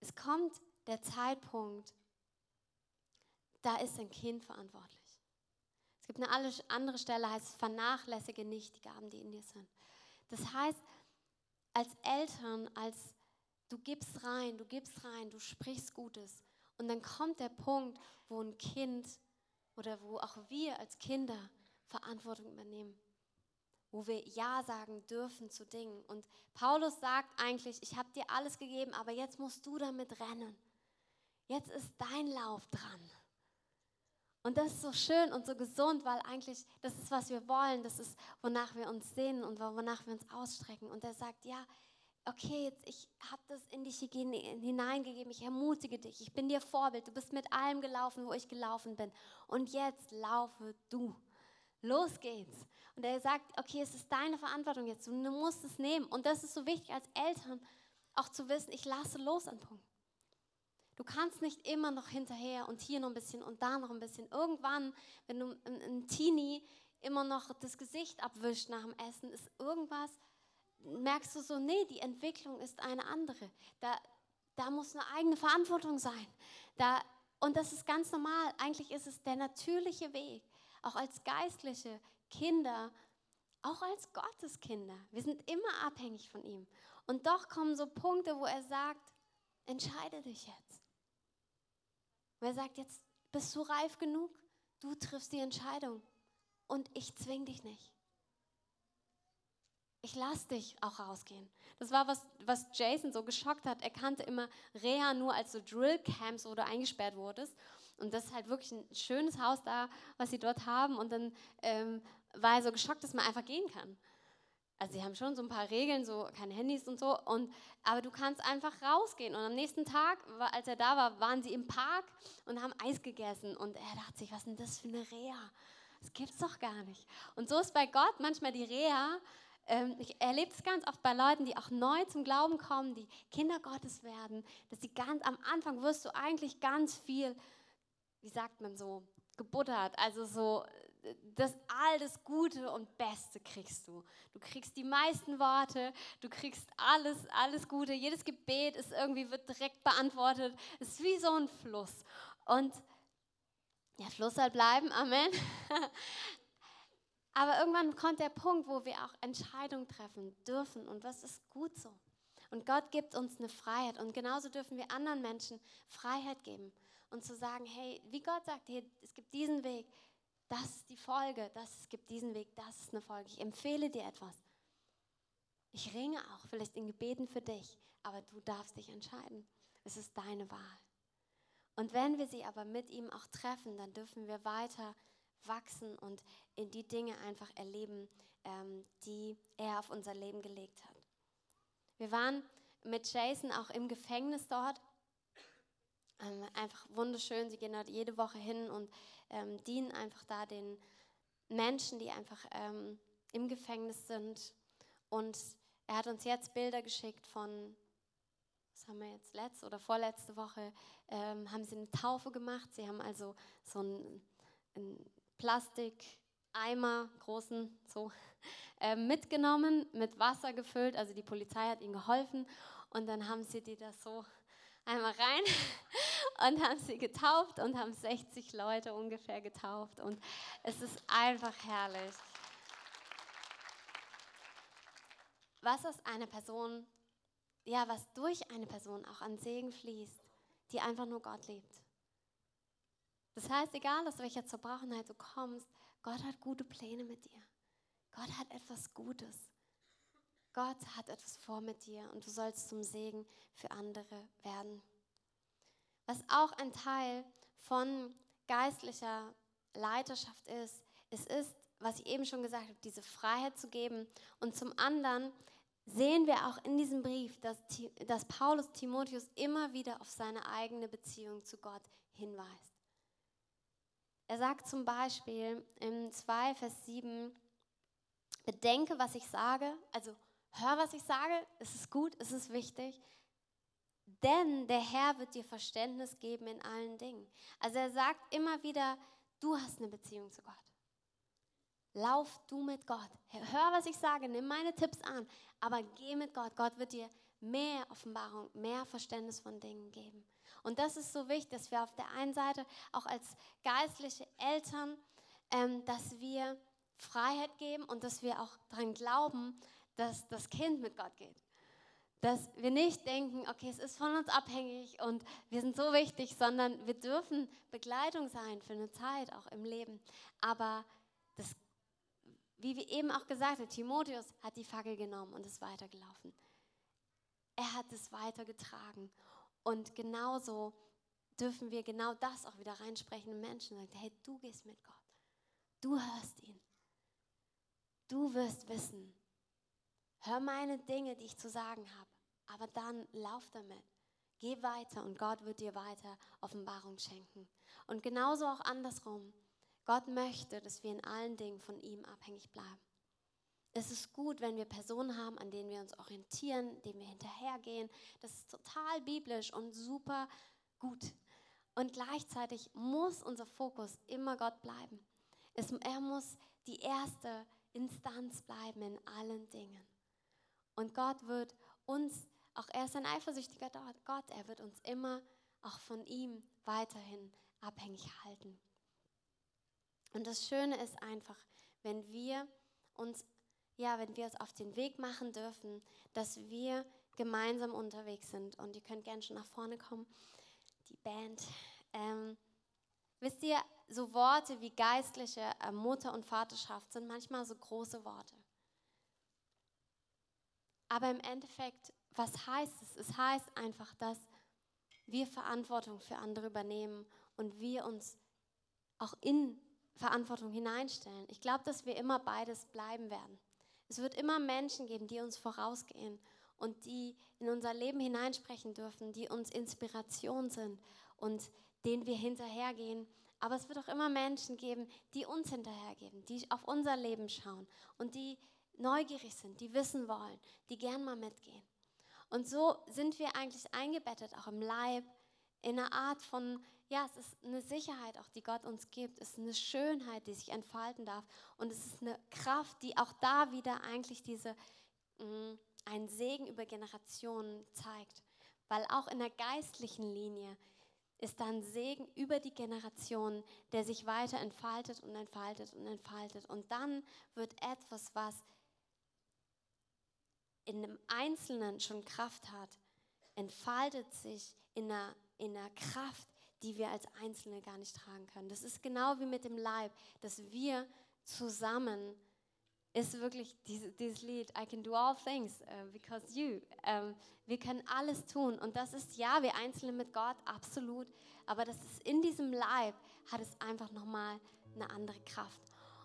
Es kommt der Zeitpunkt, da ist ein Kind verantwortlich. Es gibt eine andere Stelle, heißt vernachlässige nicht die Gaben, die in dir sind. Das heißt, als Eltern, als du gibst rein, du gibst rein, du sprichst Gutes. Und dann kommt der Punkt, wo ein Kind oder wo auch wir als Kinder Verantwortung übernehmen, wo wir Ja sagen dürfen zu Dingen. Und Paulus sagt eigentlich, ich habe dir alles gegeben, aber jetzt musst du damit rennen. Jetzt ist dein Lauf dran. Und das ist so schön und so gesund, weil eigentlich das ist, was wir wollen, das ist, wonach wir uns sehnen und wonach wir uns ausstrecken. Und er sagt, ja, okay, jetzt, ich habe das in dich hineingegeben, ich ermutige dich, ich bin dir Vorbild, du bist mit allem gelaufen, wo ich gelaufen bin. Und jetzt laufe du. Los geht's. Und er sagt, okay, es ist deine Verantwortung jetzt, du musst es nehmen. Und das ist so wichtig als Eltern, auch zu wissen, ich lasse los an Punkten. Du kannst nicht immer noch hinterher und hier noch ein bisschen und da noch ein bisschen. Irgendwann, wenn du ein Teenie immer noch das Gesicht abwischt nach dem Essen, ist irgendwas, merkst du so, nee, die Entwicklung ist eine andere. Da, da muss eine eigene Verantwortung sein. Da, und das ist ganz normal. Eigentlich ist es der natürliche Weg, auch als geistliche Kinder, auch als Gotteskinder. Wir sind immer abhängig von ihm. Und doch kommen so Punkte, wo er sagt, entscheide dich jetzt. Und er sagt, jetzt bist du reif genug, du triffst die Entscheidung und ich zwing dich nicht. Ich lasse dich auch rausgehen. Das war was, was Jason so geschockt hat. Er kannte immer Reha nur als so Drillcamps, wo du eingesperrt wurdest. Und das ist halt wirklich ein schönes Haus da, was sie dort haben. Und dann ähm, war er so geschockt, dass man einfach gehen kann. Also sie haben schon so ein paar Regeln, so keine Handys und so. Und, aber du kannst einfach rausgehen. Und am nächsten Tag, als er da war, waren sie im Park und haben Eis gegessen. Und er dachte sich, was ist denn das für eine Reha? Das gibt's doch gar nicht. Und so ist bei Gott manchmal die Reha. Ähm, ich erlebe es ganz oft bei Leuten, die auch neu zum Glauben kommen, die Kinder Gottes werden, dass sie ganz am Anfang wirst du eigentlich ganz viel, wie sagt man so, gebuttert. Also so das all das Gute und Beste kriegst du. Du kriegst die meisten Worte, du kriegst alles, alles Gute. Jedes Gebet ist irgendwie wird direkt beantwortet. Es ist wie so ein Fluss. Und der Fluss soll bleiben, Amen. Aber irgendwann kommt der Punkt, wo wir auch Entscheidungen treffen dürfen und das ist gut so. Und Gott gibt uns eine Freiheit und genauso dürfen wir anderen Menschen Freiheit geben und zu sagen, hey, wie Gott sagt, hey, es gibt diesen Weg, das ist die Folge, das, es gibt diesen Weg, das ist eine Folge. Ich empfehle dir etwas. Ich ringe auch vielleicht in Gebeten für dich, aber du darfst dich entscheiden. Es ist deine Wahl. Und wenn wir sie aber mit ihm auch treffen, dann dürfen wir weiter wachsen und in die Dinge einfach erleben, ähm, die er auf unser Leben gelegt hat. Wir waren mit Jason auch im Gefängnis dort. Ähm, einfach wunderschön. Sie gehen dort jede Woche hin und ähm, dienen einfach da den Menschen, die einfach ähm, im Gefängnis sind. Und er hat uns jetzt Bilder geschickt von, was haben wir jetzt, letzte oder vorletzte Woche, ähm, haben sie eine Taufe gemacht. Sie haben also so einen, einen Plastikeimer, großen, so, äh, mitgenommen, mit Wasser gefüllt. Also die Polizei hat ihnen geholfen. Und dann haben sie die da so einmal rein und haben sie getauft und haben 60 Leute ungefähr getauft. Und es ist einfach herrlich. Was aus einer Person, ja, was durch eine Person auch an Segen fließt, die einfach nur Gott liebt. Das heißt, egal aus welcher Zerbrochenheit du kommst, Gott hat gute Pläne mit dir. Gott hat etwas Gutes. Gott hat etwas vor mit dir und du sollst zum Segen für andere werden. Was auch ein Teil von geistlicher Leiterschaft ist, es ist, was ich eben schon gesagt habe, diese Freiheit zu geben. Und zum anderen sehen wir auch in diesem Brief, dass, dass Paulus Timotheus immer wieder auf seine eigene Beziehung zu Gott hinweist. Er sagt zum Beispiel im 2, Vers 7, bedenke, was ich sage, also hör, was ich sage, es ist gut, es ist wichtig, denn der Herr wird dir Verständnis geben in allen Dingen. Also er sagt immer wieder, du hast eine Beziehung zu Gott. Lauf du mit Gott. Hör, was ich sage, nimm meine Tipps an, aber geh mit Gott. Gott wird dir mehr Offenbarung, mehr Verständnis von Dingen geben. Und das ist so wichtig, dass wir auf der einen Seite auch als geistliche Eltern, ähm, dass wir Freiheit geben und dass wir auch daran glauben, dass das Kind mit Gott geht. Dass wir nicht denken, okay, es ist von uns abhängig und wir sind so wichtig, sondern wir dürfen Begleitung sein für eine Zeit auch im Leben. Aber das, wie wir eben auch gesagt haben, Timotheus hat die Fackel genommen und ist weitergelaufen. Er hat es weitergetragen. Und genauso dürfen wir genau das auch wieder reinsprechen in Menschen. Sagen, hey, du gehst mit Gott. Du hörst ihn. Du wirst wissen, Hör meine Dinge, die ich zu sagen habe, aber dann lauf damit. Geh weiter und Gott wird dir weiter Offenbarung schenken. Und genauso auch andersrum. Gott möchte, dass wir in allen Dingen von ihm abhängig bleiben. Es ist gut, wenn wir Personen haben, an denen wir uns orientieren, denen wir hinterhergehen. Das ist total biblisch und super gut. Und gleichzeitig muss unser Fokus immer Gott bleiben. Es, er muss die erste Instanz bleiben in allen Dingen. Und Gott wird uns, auch er ist ein eifersüchtiger Gott, er wird uns immer auch von ihm weiterhin abhängig halten. Und das Schöne ist einfach, wenn wir uns, ja, wenn wir uns auf den Weg machen dürfen, dass wir gemeinsam unterwegs sind. Und ihr könnt gerne schon nach vorne kommen, die Band. Ähm, wisst ihr, so Worte wie geistliche äh, Mutter und Vaterschaft sind manchmal so große Worte. Aber im Endeffekt, was heißt es? Es heißt einfach, dass wir Verantwortung für andere übernehmen und wir uns auch in Verantwortung hineinstellen. Ich glaube, dass wir immer beides bleiben werden. Es wird immer Menschen geben, die uns vorausgehen und die in unser Leben hineinsprechen dürfen, die uns Inspiration sind und denen wir hinterhergehen. Aber es wird auch immer Menschen geben, die uns hinterhergeben, die auf unser Leben schauen und die neugierig sind, die wissen wollen, die gern mal mitgehen. Und so sind wir eigentlich eingebettet, auch im Leib, in einer Art von, ja, es ist eine Sicherheit auch, die Gott uns gibt. Es ist eine Schönheit, die sich entfalten darf. Und es ist eine Kraft, die auch da wieder eigentlich diese, mh, mm, einen Segen über Generationen zeigt. Weil auch in der geistlichen Linie ist dann Segen über die Generationen, der sich weiter entfaltet und entfaltet und entfaltet. Und dann wird etwas, was in einem Einzelnen schon Kraft hat, entfaltet sich in einer, in einer Kraft, die wir als Einzelne gar nicht tragen können. Das ist genau wie mit dem Leib, dass wir zusammen ist wirklich dieses, dieses Lied, I can do all things uh, because you. Ähm, wir können alles tun. Und das ist, ja, wir Einzelne mit Gott, absolut. Aber das ist in diesem Leib, hat es einfach nochmal eine andere Kraft.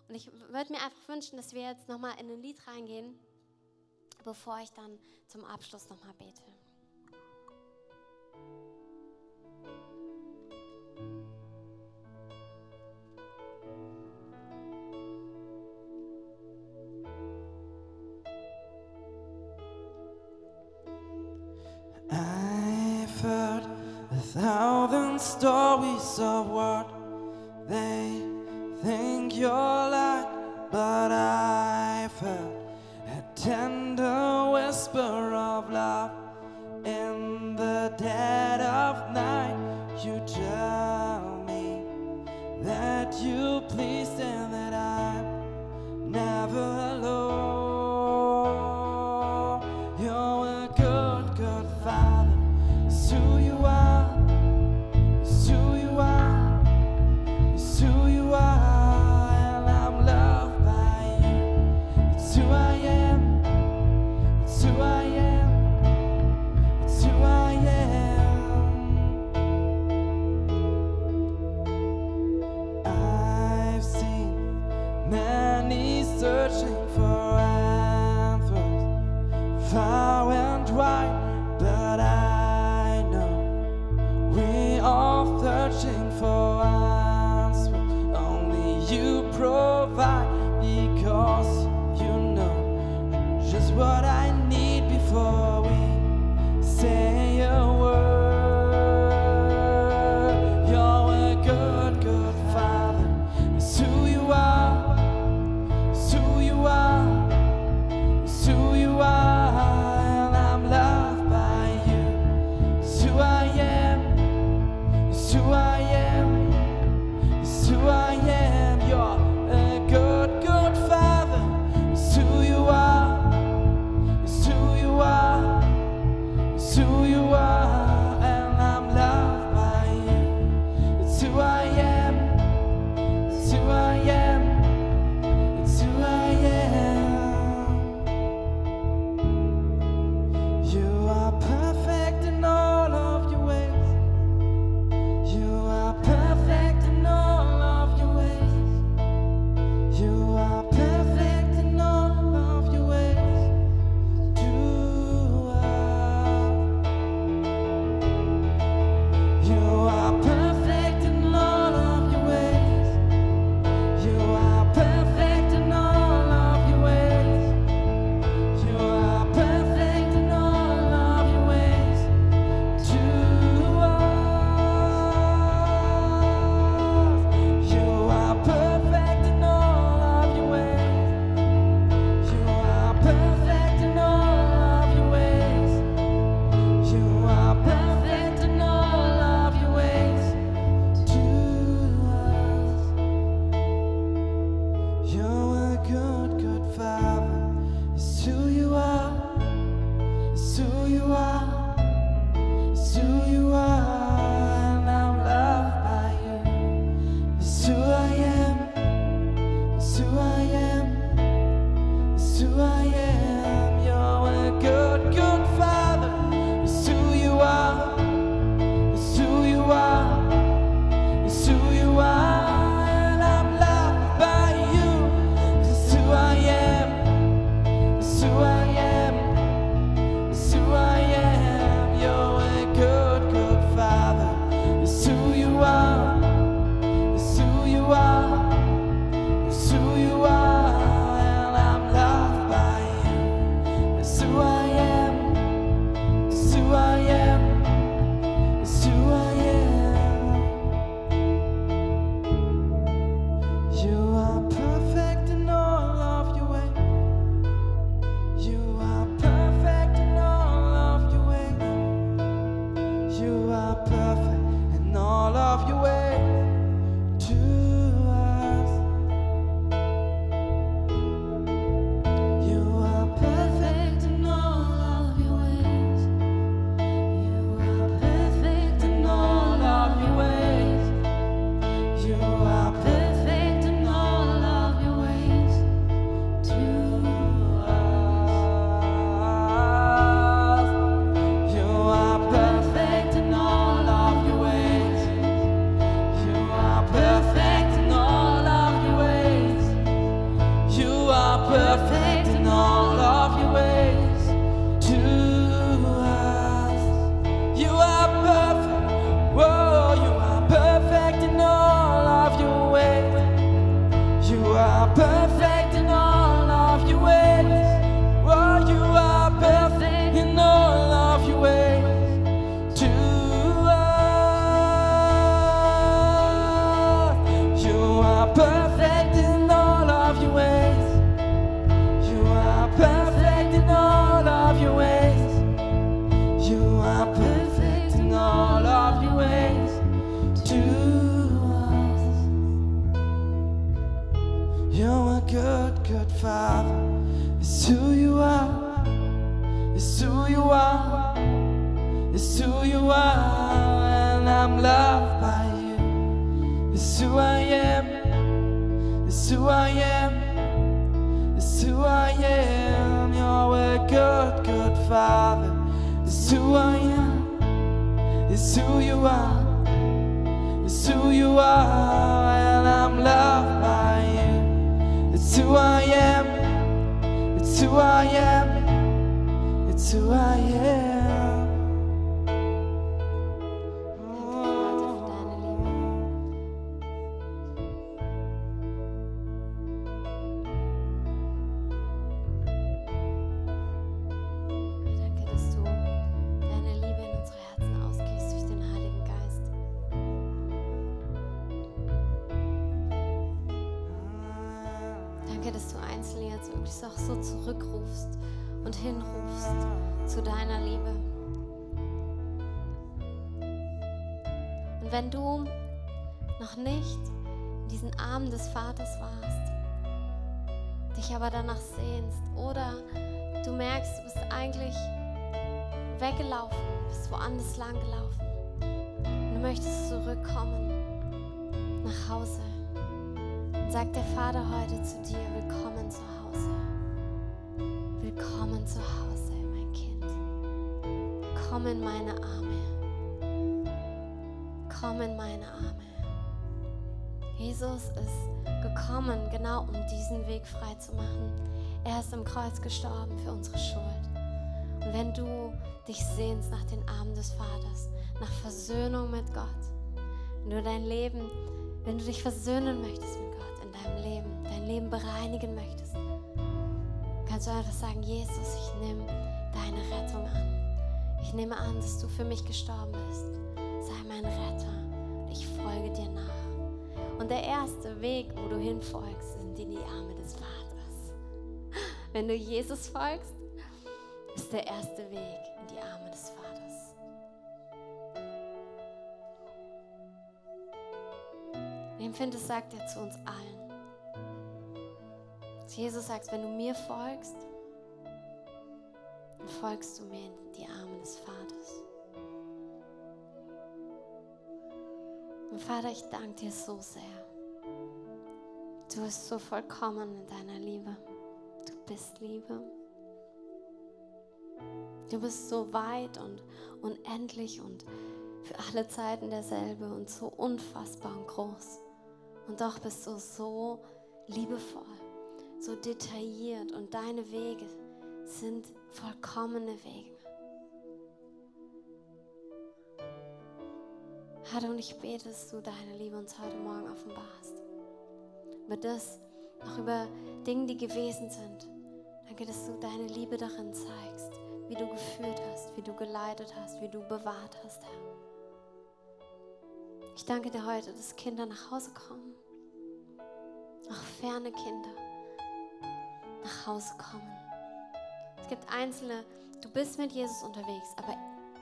Und ich würde mir einfach wünschen, dass wir jetzt nochmal in ein Lied reingehen bevor ich dann zum Abschluss nochmal bete. I've heard a stories of what they think you're like, but I've heard tender whisper of love father. It's who I am. It's who you are. It's who you are. And I'm loved by you. It's who I am. It's who I am. It's who I am. Aber danach sehnst oder du merkst, du bist eigentlich weggelaufen, bist woanders lang gelaufen und du möchtest zurückkommen nach Hause, dann sagt der Vater heute zu dir, willkommen zu Hause. Willkommen zu Hause, mein Kind. Komm in meine Arme. Komm in meine Arme. Jesus ist gekommen, genau um diesen Weg frei zu machen. Er ist am Kreuz gestorben für unsere Schuld. Und wenn du dich sehnst nach den Armen des Vaters, nach Versöhnung mit Gott, wenn du dein Leben, wenn du dich versöhnen möchtest mit Gott in deinem Leben, dein Leben bereinigen möchtest, kannst du einfach sagen, Jesus, ich nehme deine Rettung an. Ich nehme an, dass du für mich gestorben bist. Sei mein Retter und ich folge dir nach. Und der erste Weg, wo du hinfolgst, sind in die Arme des Vaters. Wenn du Jesus folgst, ist der erste Weg in die Arme des Vaters. Ich empfinde, das sagt er zu uns allen. Jesus sagt, wenn du mir folgst, dann folgst du mir in die Arme des Vaters. Und Vater, ich danke dir so sehr. Du bist so vollkommen in deiner Liebe. Du bist Liebe. Du bist so weit und unendlich und für alle Zeiten derselbe und so unfassbar und groß. Und doch bist du so liebevoll, so detailliert und deine Wege sind vollkommene Wege. Herr, und ich bete, dass du deine Liebe uns heute Morgen offenbarst. Über das, auch über Dinge, die gewesen sind. Danke, dass du deine Liebe darin zeigst, wie du geführt hast, wie du geleitet hast, wie du bewahrt hast, Herr. Ich danke dir heute, dass Kinder nach Hause kommen. Auch ferne Kinder nach Hause kommen. Es gibt Einzelne, du bist mit Jesus unterwegs, aber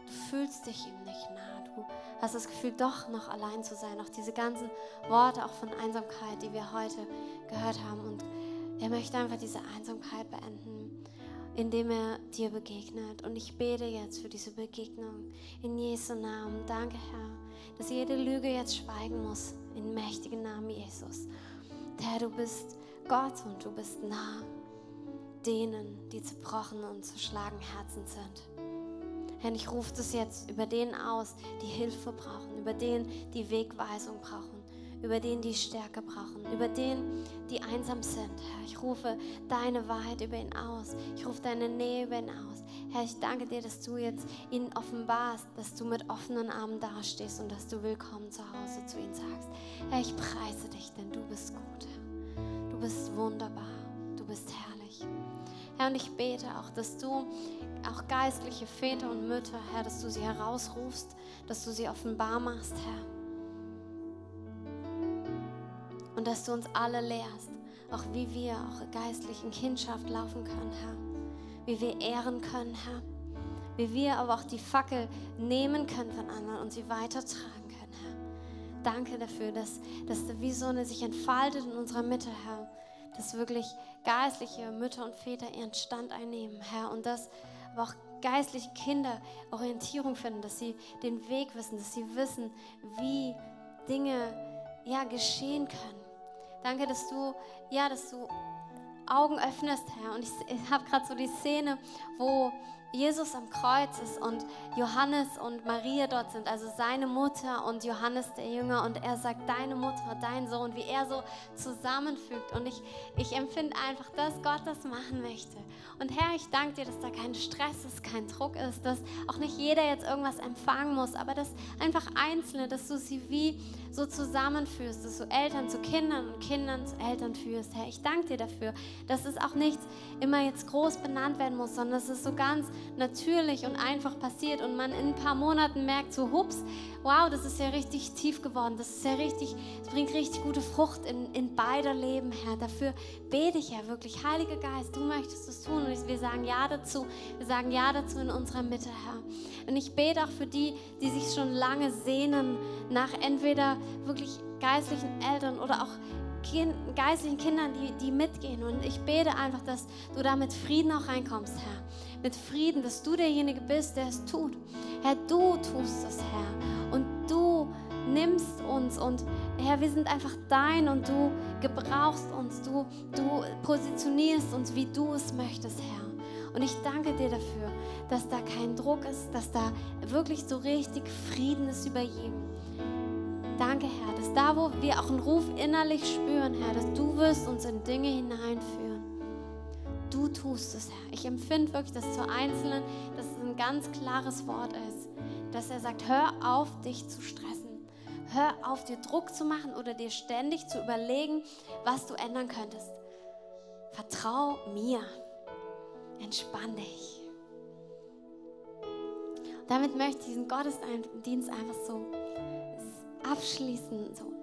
du fühlst dich ihm nicht nah. Du hast das Gefühl, doch noch allein zu sein. Auch diese ganzen Worte auch von Einsamkeit, die wir heute gehört haben. Und er möchte einfach diese Einsamkeit beenden, indem er dir begegnet. Und ich bete jetzt für diese Begegnung in Jesu Namen. Danke, Herr, dass jede Lüge jetzt schweigen muss. In mächtigen Namen Jesus. Herr, du bist Gott und du bist nah denen, die zerbrochen und zerschlagen Herzen sind. Herr, ich rufe das jetzt über denen aus, die Hilfe brauchen, über denen, die Wegweisung brauchen, über denen, die Stärke brauchen, über denen, die einsam sind. Herr, ich rufe deine Wahrheit über ihn aus. Ich rufe deine Nähe über ihn aus. Herr, ich danke dir, dass du jetzt ihnen offenbarst, dass du mit offenen Armen dastehst und dass du willkommen zu Hause zu ihnen sagst. Herr, ich preise dich, denn du bist gut. Herr. Du bist wunderbar. Du bist herrlich. Herr, und ich bete auch, dass du auch geistliche Väter und Mütter, Herr, dass du sie herausrufst, dass du sie offenbar machst, Herr und dass du uns alle lehrst, auch wie wir auch geistlich in Kindschaft laufen können, Herr. Wie wir ehren können, Herr. Wie wir aber auch die Fackel nehmen können von anderen und sie weitertragen können, Herr. Danke dafür, dass, dass wie so eine sich entfaltet in unserer Mitte, Herr. Dass wirklich geistliche Mütter und Väter ihren Stand einnehmen, Herr. Und dass aber auch geistliche Kinder Orientierung finden, dass sie den Weg wissen, dass sie wissen, wie Dinge ja, geschehen können. Danke, dass du, ja, dass du Augen öffnest, Herr. Und ich, ich habe gerade so die Szene, wo Jesus am Kreuz ist und Johannes und Maria dort sind, also seine Mutter und Johannes der Jünger und er sagt, deine Mutter, dein Sohn, wie er so zusammenfügt. Und ich, ich empfinde einfach, dass Gott das machen möchte. Und Herr, ich danke dir, dass da kein Stress ist, kein Druck ist, dass auch nicht jeder jetzt irgendwas empfangen muss, aber dass einfach Einzelne, dass du sie wie so zusammenführst, dass du Eltern zu Kindern und Kindern zu Eltern führst. Herr, ich danke dir dafür, dass es auch nichts immer jetzt groß benannt werden muss, sondern dass es so ganz natürlich und einfach passiert und man in ein paar Monaten merkt, so hups, wow, das ist ja richtig tief geworden, das ist ja richtig, es bringt richtig gute Frucht in, in beider Leben, Herr. Dafür bete ich ja wirklich, Heiliger Geist, du möchtest es tun und wir sagen Ja dazu, wir sagen Ja dazu in unserer Mitte, Herr. Und ich bete auch für die, die sich schon lange sehnen nach entweder wirklich geistlichen Eltern oder auch geistlichen Kindern, die, die mitgehen. Und ich bete einfach, dass du da mit Frieden auch reinkommst, Herr. Mit Frieden, dass du derjenige bist, der es tut. Herr, du tust es, Herr. Und du nimmst uns und Herr, wir sind einfach dein und du gebrauchst uns, du, du positionierst uns, wie du es möchtest, Herr. Und ich danke dir dafür, dass da kein Druck ist, dass da wirklich so richtig Frieden ist über jedem. Danke, Herr, dass da, wo wir auch einen Ruf innerlich spüren, Herr, dass du wirst uns in Dinge hineinführen. Du tust es, Herr. Ich empfinde wirklich, dass zu Einzelnen, dass es ein ganz klares Wort ist, dass er sagt, hör auf, dich zu stressen. Hör auf, dir Druck zu machen oder dir ständig zu überlegen, was du ändern könntest. Vertrau mir. Entspann dich. damit möchte ich diesen Gottesdienst einfach so abschließen. So